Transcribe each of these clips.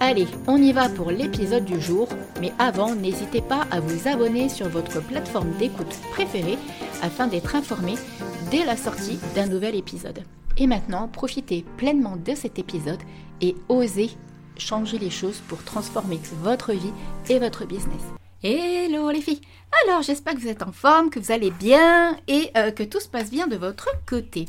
Allez, on y va pour l'épisode du jour, mais avant, n'hésitez pas à vous abonner sur votre plateforme d'écoute préférée afin d'être informé dès la sortie d'un nouvel épisode. Et maintenant, profitez pleinement de cet épisode et osez changer les choses pour transformer votre vie et votre business. Hello les filles Alors j'espère que vous êtes en forme, que vous allez bien et euh, que tout se passe bien de votre côté.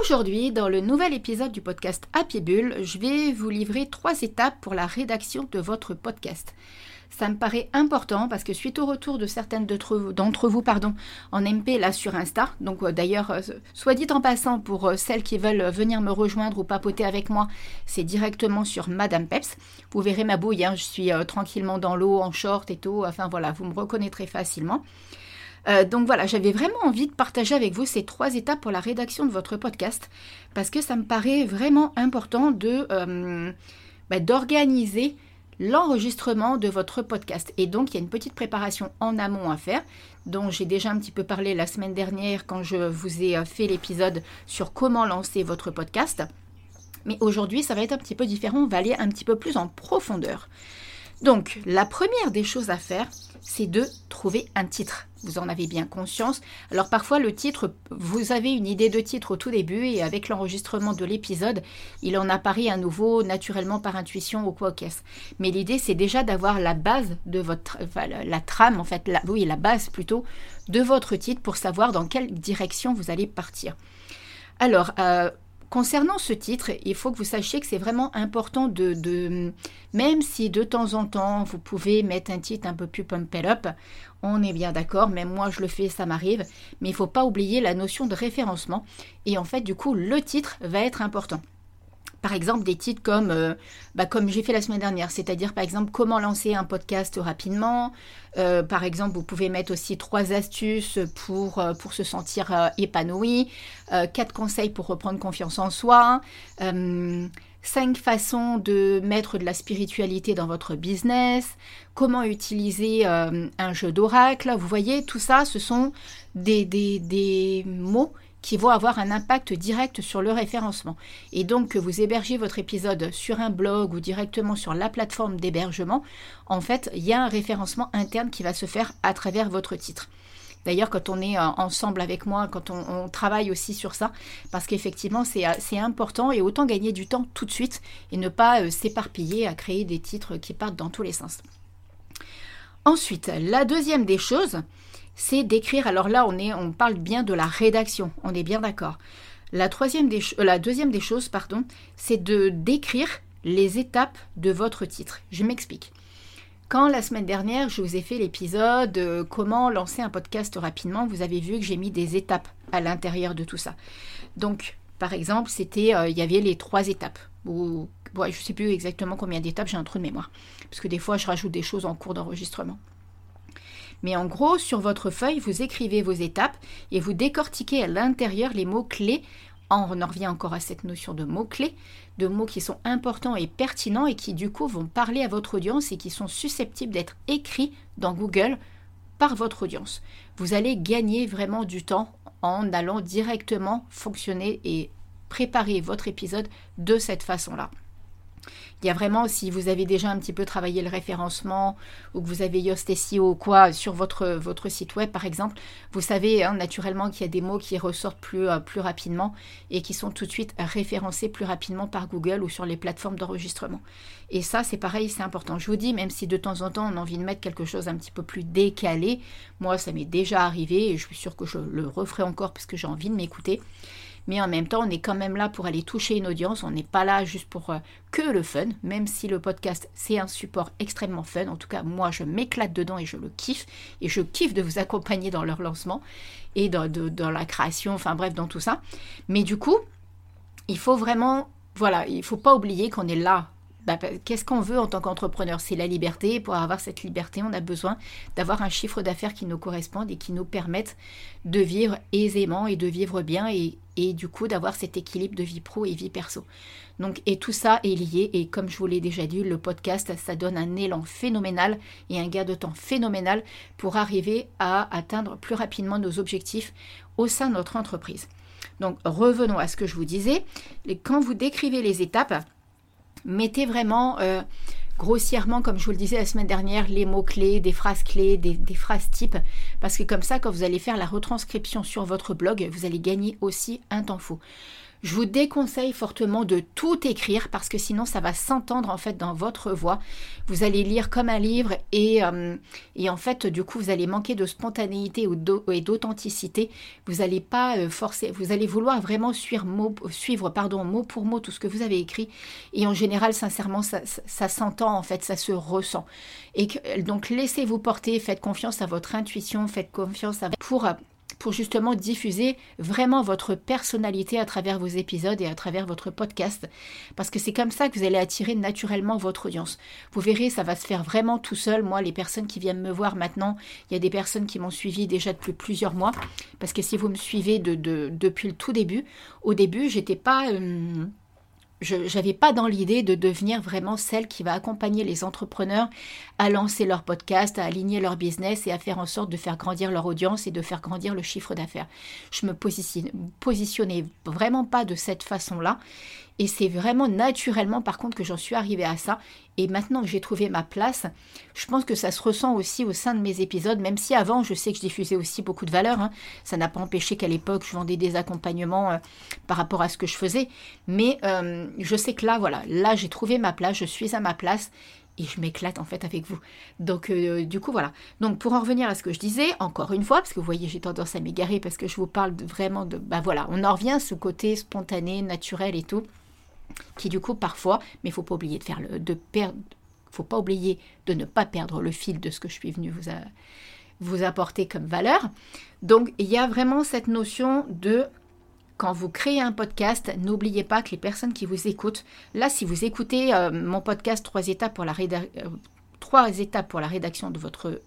Aujourd'hui, dans le nouvel épisode du podcast Happy Bull, je vais vous livrer trois étapes pour la rédaction de votre podcast. Ça me paraît important parce que suite au retour de certaines d'entre vous pardon, en MP là sur Insta, donc euh, d'ailleurs, euh, soit dit en passant pour euh, celles qui veulent venir me rejoindre ou papoter avec moi, c'est directement sur Madame Peps. Vous verrez ma bouille, hein, je suis tranquillement dans l'eau, en short et tout, enfin voilà, vous me reconnaîtrez facilement. Euh, donc voilà, j'avais vraiment envie de partager avec vous ces trois étapes pour la rédaction de votre podcast parce que ça me paraît vraiment important de euh, bah, d'organiser l'enregistrement de votre podcast. Et donc, il y a une petite préparation en amont à faire, dont j'ai déjà un petit peu parlé la semaine dernière quand je vous ai euh, fait l'épisode sur comment lancer votre podcast. Mais aujourd'hui, ça va être un petit peu différent, on va aller un petit peu plus en profondeur. Donc, la première des choses à faire, c'est de trouver un titre. Vous en avez bien conscience. Alors parfois le titre, vous avez une idée de titre au tout début et avec l'enregistrement de l'épisode, il en apparaît à nouveau naturellement par intuition ou quoi qu'est-ce. Mais l'idée c'est déjà d'avoir la base de votre, la, trame en fait, oui la base plutôt de votre titre pour savoir dans quelle direction vous allez partir. Alors, euh, Concernant ce titre, il faut que vous sachiez que c'est vraiment important de, même si de temps en temps vous pouvez mettre un titre un peu plus pump it up, on est bien d'accord, même moi je le fais, ça m'arrive, mais il ne faut pas oublier la notion de référencement. Et en fait, du coup, le titre va être important par exemple des titres comme, euh, bah, comme j'ai fait la semaine dernière, c'est-à-dire par exemple comment lancer un podcast rapidement. Euh, par exemple, vous pouvez mettre aussi trois astuces pour, euh, pour se sentir épanoui, quatre conseils pour reprendre confiance en soi, cinq façons de mettre de la spiritualité dans votre business, comment utiliser un jeu d'oracle. Vous voyez, tout ça, ce sont des, des, des mots qui vont avoir un impact direct sur le référencement. Et donc que vous hébergez votre épisode sur un blog ou directement sur la plateforme d'hébergement, en fait, il y a un référencement interne qui va se faire à travers votre titre. D'ailleurs, quand on est euh, ensemble avec moi, quand on, travaille aussi sur ça, parce qu'effectivement, euh, c'est important et autant gagner du temps tout de suite et ne pas euh, s'éparpiller à créer des titres qui partent dans tous les sens. Ensuite, la deuxième des choses, c'est d'écrire. Alors là, on, est, on parle bien de la rédaction, on est bien d'accord. Euh, la deuxième des choses, pardon, c'est de d'écrire les étapes de votre titre. Je m'explique. Quand la semaine dernière, je vous ai fait l'épisode euh, comment lancer un podcast rapidement, vous avez vu que j'ai mis des étapes à l'intérieur de tout ça. Donc, par exemple, c'était, euh, il y avait les trois étapes. Ou, je ne sais plus exactement combien d'étapes, j'ai un trou de mémoire. Parce que des fois, je rajoute des choses en cours d'enregistrement. Mais en gros, sur votre feuille, vous écrivez vos étapes et vous décortiquez à l'intérieur les mots-clés. On en revient encore à cette notion de mots-clés, de mots qui sont importants et pertinents et qui du coup vont parler à votre audience et qui sont susceptibles d'être écrits dans Google par votre audience. Vous allez gagner vraiment du temps en allant directement fonctionner et préparer votre épisode de cette façon-là. Il y a vraiment, si vous avez déjà un petit peu travaillé le référencement ou que vous avez Yoast SEO ou quoi sur votre, site web par exemple, vous savez hein, naturellement qu'il y a des mots qui ressortent plus, euh, plus rapidement et qui sont tout de suite référencés plus rapidement par Google ou sur les plateformes d'enregistrement. Et ça, c'est pareil, c'est important. Je vous dis, même si de temps en temps on a envie de mettre quelque chose un petit peu plus décalé, moi ça m'est déjà arrivé et je suis sûre que je le referai encore parce que j'ai envie de m'écouter mais en même temps, on est quand même là pour aller toucher une audience. On n'est pas là juste pour euh, que le fun, même si le podcast, c'est un support extrêmement fun. En tout cas, moi, je m'éclate dedans et je le kiffe. Et je kiffe de vous accompagner dans leur lancement et dans, dans la création, enfin bref, dans tout ça. Mais du coup, il faut vraiment, voilà, il ne faut pas oublier qu'on est là bah, qu'est-ce qu'on veut en tant qu'entrepreneur? C'est la liberté. pour avoir cette liberté, on a besoin d'avoir un chiffre d'affaires qui nous corresponde et qui nous permette de vivre aisément et de vivre bien et, et du coup d'avoir cet équilibre de vie pro et vie perso. Donc, et tout ça est lié, et comme je vous l'ai déjà dit, le podcast, ça donne un élan phénoménal et un gain de temps phénoménal pour arriver à atteindre plus rapidement nos objectifs au sein de notre entreprise. Donc, revenons à ce que je vous disais. Quand vous décrivez les étapes, mettez vraiment euh, grossièrement, comme je vous le disais la semaine dernière, les mots-clés, des phrases clés, des, des, phrases types, parce que comme ça, quand vous allez faire la retranscription sur votre blog, vous allez gagner aussi un temps fou. Je vous déconseille fortement de tout écrire parce que sinon ça va s'entendre en fait dans votre voix. Vous allez lire comme un livre et, euh, et en fait du coup vous allez manquer de spontanéité et d'authenticité. Vous allez pas euh, forcer, vous allez vouloir vraiment suivre mot, suivre pardon mot pour mot tout ce que vous avez écrit et en général sincèrement ça, s'entend en fait, ça se ressent. Et donc laissez-vous porter, faites confiance à votre intuition, faites confiance à pour pour justement diffuser vraiment votre personnalité à travers vos épisodes et à travers votre podcast. Parce que c'est comme ça que vous allez attirer naturellement votre audience. Vous verrez, ça va se faire vraiment tout seul. Moi, les personnes qui viennent me voir maintenant, il y a des personnes qui m'ont suivi déjà depuis plusieurs mois. Parce que si vous me suivez de, depuis le tout début, au début, j'étais pas... Euh, je n'avais pas dans l'idée de devenir vraiment celle qui va accompagner les entrepreneurs à lancer leur podcast, à aligner leur business et à faire en sorte de faire grandir leur audience et de faire grandir le chiffre d'affaires. Je me positionnais vraiment pas de cette façon-là. Et c'est vraiment naturellement, par contre, que j'en suis arrivée à ça. Et maintenant que j'ai trouvé ma place, je pense que ça se ressent aussi au sein de mes épisodes, même si avant, je sais que je diffusais aussi beaucoup de valeur. Hein. Ça n'a pas empêché qu'à l'époque, je vendais des accompagnements euh, par rapport à ce que je faisais. Mais euh, je sais que là, voilà, là, j'ai trouvé ma place, je suis à ma place et je m'éclate en fait avec vous. Donc euh, du coup voilà. Donc pour en revenir à ce que je disais, encore une fois, parce que vous voyez j'ai tendance à m'égarer parce que je vous parle vraiment de... Bah voilà, on en revient à ce côté spontané, naturel et tout qui du coup parfois, mais il faut pas oublier de faire de perdre, faut pas oublier de ne pas perdre le fil de ce que je suis venu vous, vous apporter comme valeur. Donc il y a vraiment cette notion de quand vous créez un podcast, n'oubliez pas que les personnes qui vous écoutent, là si vous écoutez euh, mon podcast trois étapes pour la euh, trois étapes pour la rédaction de votre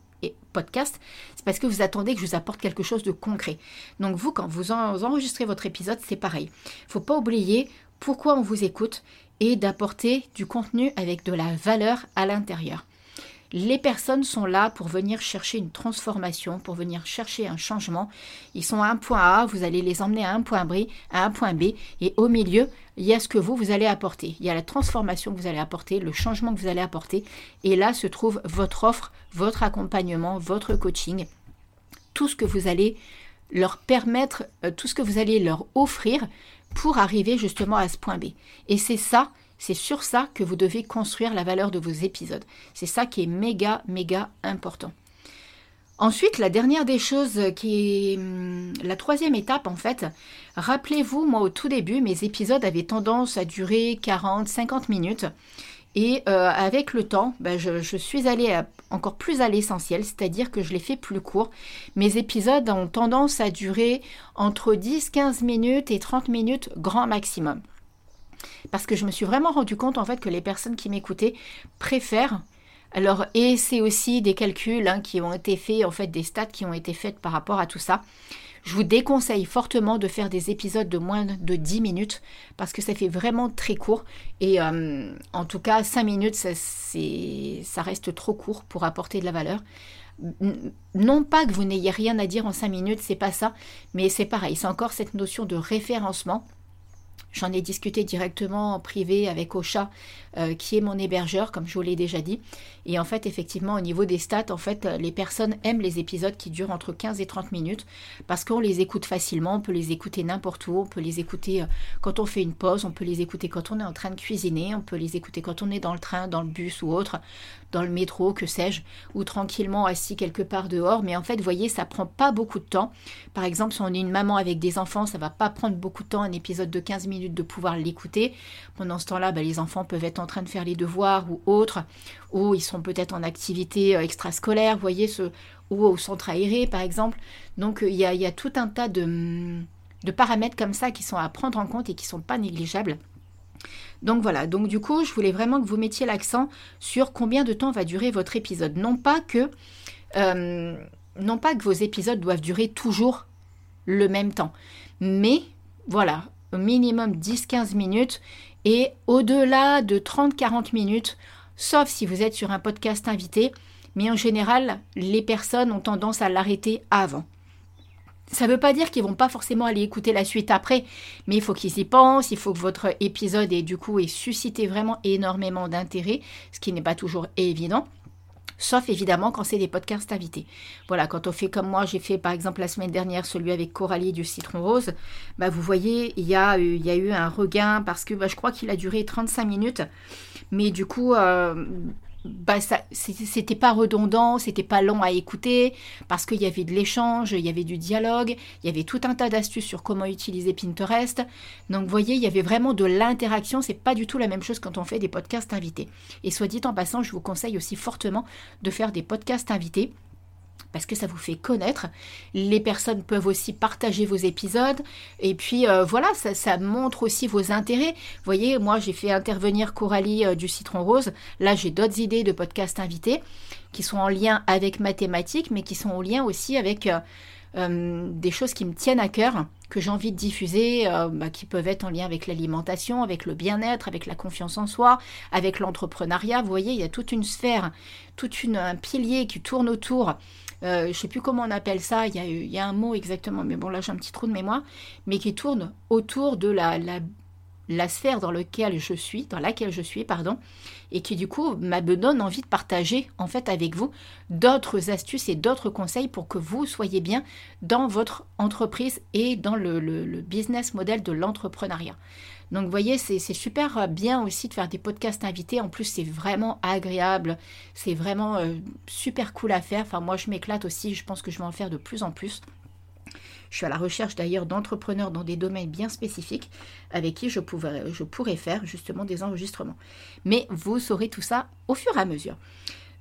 podcast, c'est parce que vous attendez que je vous apporte quelque chose de concret. Donc vous, quand vous enregistrez votre épisode, c'est pareil. Il ne faut pas oublier pourquoi on vous écoute et d'apporter du contenu avec de la valeur à l'intérieur. Les personnes sont là pour venir chercher une transformation, pour venir chercher un changement. Ils sont à un point A, vous allez les emmener à un point B, à un point B, et au milieu, il y a ce que vous, vous allez apporter. Il y a la transformation que vous allez apporter, le changement que vous allez apporter, et là se trouve votre offre, votre accompagnement, votre coaching, tout ce que vous allez leur permettre, euh, tout ce que vous allez leur offrir pour arriver justement à ce point B. Et c'est ça, c'est sur ça que vous devez construire la valeur de vos épisodes. C'est ça qui est méga, méga important. Ensuite, la dernière des choses qui est hum, la troisième étape en fait, rappelez-vous, moi au tout début, mes épisodes avaient tendance à durer 40, 50 minutes. Et euh, avec le temps, ben, je, suis allée encore plus à l'essentiel, c'est-à-dire que je les fais plus courts. Mes épisodes ont tendance à durer entre 10-15 minutes et 30 minutes grand maximum. Parce que je me suis vraiment rendu compte en fait que les personnes qui m'écoutaient préfèrent alors, et c'est aussi des calculs hein, qui ont été faits, en fait, des stats qui ont été faits par rapport à tout ça. Je vous déconseille fortement de faire des épisodes de moins de 10 minutes parce que ça fait vraiment très court. Et euh, en tout cas, 5 minutes, ça, ça reste trop court pour apporter de la valeur. Non pas que vous n'ayez rien à dire en 5 minutes, c'est pas ça, mais c'est pareil, c'est encore cette notion de référencement. J'en ai discuté directement en privé avec Ocha, euh, qui est mon hébergeur, comme je vous l'ai déjà dit. Et en fait, effectivement, au niveau des stats, en fait, les personnes aiment les épisodes qui durent entre 15 et 30 minutes parce qu'on les écoute facilement, on peut les écouter n'importe où, on peut les écouter euh, quand on fait une pause, on peut les écouter quand on est en train de cuisiner, on peut les écouter quand on est dans le train, dans le bus ou autre, dans le métro, que sais-je, ou tranquillement assis quelque part dehors. Mais en fait, vous voyez, ça prend pas beaucoup de temps. Par exemple, si on est une maman avec des enfants, ça va pas prendre beaucoup de temps, un épisode de 15 minutes de pouvoir l'écouter. Pendant ce temps-là, bah, les enfants peuvent être en train de faire les devoirs ou autres, ou ils sont peut-être en activité euh, extrascolaire, vous voyez, ce, ou au centre aéré par exemple. Donc euh, il y, a, tout un tas de, de paramètres comme ça qui sont à prendre en compte et qui sont pas négligeables. Donc voilà, donc du coup, je voulais vraiment que vous mettiez l'accent sur combien de temps va durer votre épisode. Non pas que, euh, non pas que vos épisodes doivent durer toujours le même temps, mais voilà, au minimum 10-15 minutes et au-delà de 30-40 minutes, sauf si vous êtes sur un podcast invité, mais en général, les personnes ont tendance à l'arrêter avant. Ça ne veut pas dire qu'ils vont pas forcément aller écouter la suite après, mais il faut qu'ils y pensent, il faut que votre épisode ait du coup ait suscité vraiment énormément d'intérêt, ce qui n'est pas toujours évident. Sauf évidemment quand c'est des podcasts invités. Voilà, quand on fait comme moi, j'ai fait par exemple la semaine dernière celui avec Coralie du Citron Rose, bah vous voyez, il y, a, eu un regain parce que bah, je crois qu'il a duré 35 minutes. Mais du coup, euh, bah c'était pas redondant, c'était pas long à écouter parce qu'il y avait de l'échange, il y avait du dialogue, il y avait tout un tas d'astuces sur comment utiliser Pinterest. Donc vous voyez, il y avait vraiment de l'interaction, c'est pas du tout la même chose quand on fait des podcasts invités. Et soit dit en passant, je vous conseille aussi fortement de faire des podcasts invités parce que ça vous fait connaître. Les personnes peuvent aussi partager vos épisodes. Et puis euh, voilà, ça, montre aussi vos intérêts. Vous voyez, moi j'ai fait intervenir Coralie euh, du Citron Rose. Là, j'ai d'autres idées de podcasts invités qui sont en lien avec mathématiques, mais qui sont en lien aussi avec euh, des choses qui me tiennent à cœur, que j'ai envie de diffuser, bah, qui peuvent être en lien avec l'alimentation, avec le bien-être, avec la confiance en soi, avec l'entrepreneuriat. Vous voyez, il y a toute une sphère, tout un pilier qui tourne autour euh, je ne sais plus comment on appelle ça, il y, a, un mot exactement, mais bon là j'ai un petit trou de mémoire, mais qui tourne autour de la, la, sphère dans laquelle je suis, dans laquelle je suis, pardon, et qui du coup me donne envie de partager en fait avec vous d'autres astuces et d'autres conseils pour que vous soyez bien dans votre entreprise et dans le, le business model de l'entrepreneuriat. Donc vous voyez, c'est super bien aussi de faire des podcasts invités. En plus, c'est vraiment agréable. C'est vraiment euh, super cool à faire. Enfin, moi, je m'éclate aussi. Je pense que je vais en faire de plus en plus. Je suis à la recherche d'ailleurs d'entrepreneurs dans des domaines bien spécifiques avec qui je, je pourrais faire justement des enregistrements. Mais vous saurez tout ça au fur et à mesure.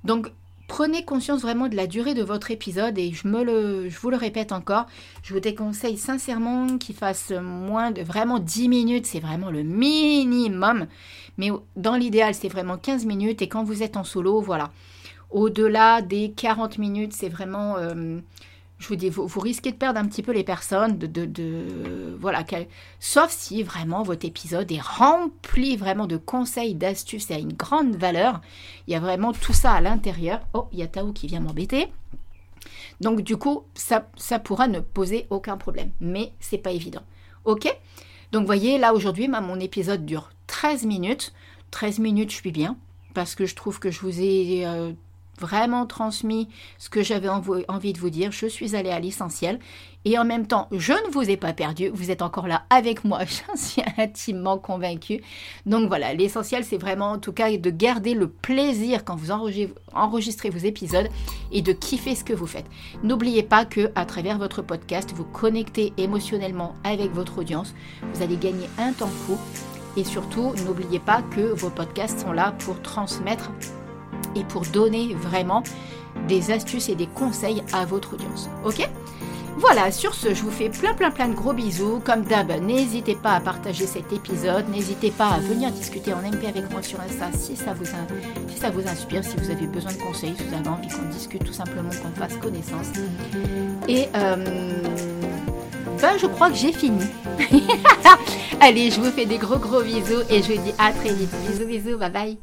Donc Prenez conscience vraiment de la durée de votre épisode et je, me le, je vous le répète encore, je vous déconseille sincèrement qu'il fasse moins de vraiment 10 minutes, c'est vraiment le minimum. Mais dans l'idéal, c'est vraiment 15 minutes et quand vous êtes en solo, voilà. Au-delà des 40 minutes, c'est vraiment... Euh, je vous dis, vous, risquez de perdre un petit peu les personnes, de, voilà, sauf si vraiment votre épisode est rempli vraiment de conseils, d'astuces et a une grande valeur. Il y a vraiment tout ça à l'intérieur. Oh, il y a Tao qui vient m'embêter. Donc du coup, ça, ça pourra ne poser aucun problème, mais c'est pas évident. Ok? Donc voyez, là aujourd'hui, mon épisode dure 13 minutes. 13 minutes, je suis bien parce que je trouve que je vous ai euh, vraiment transmis ce que j'avais envie de vous dire. Je suis allée à l'essentiel. Et en même temps, je ne vous ai pas perdu. Vous êtes encore là avec moi. J'en suis intimement convaincue. Donc voilà, l'essentiel, c'est vraiment en tout cas de garder le plaisir quand vous enregistrez vos épisodes et de kiffer ce que vous faites. N'oubliez pas que à travers votre podcast, vous connectez émotionnellement avec votre audience. Vous allez gagner un temps fou. Et surtout, n'oubliez pas que vos podcasts sont là pour transmettre et pour donner vraiment des astuces et des conseils à votre audience. Ok? Voilà, sur ce, je vous fais plein plein plein de gros bisous. Comme d'hab, n'hésitez pas à partager cet épisode, n'hésitez pas à venir discuter en MP avec moi sur Insta si ça vous, si ça vous inspire, si vous avez besoin de conseils, si vous avez envie qu'on discute tout simplement, qu'on fasse connaissance. Et euh, ben, je crois que j'ai fini. Allez, je vous fais des gros gros bisous et je vous dis à très vite. Bisous bisous, bye bye.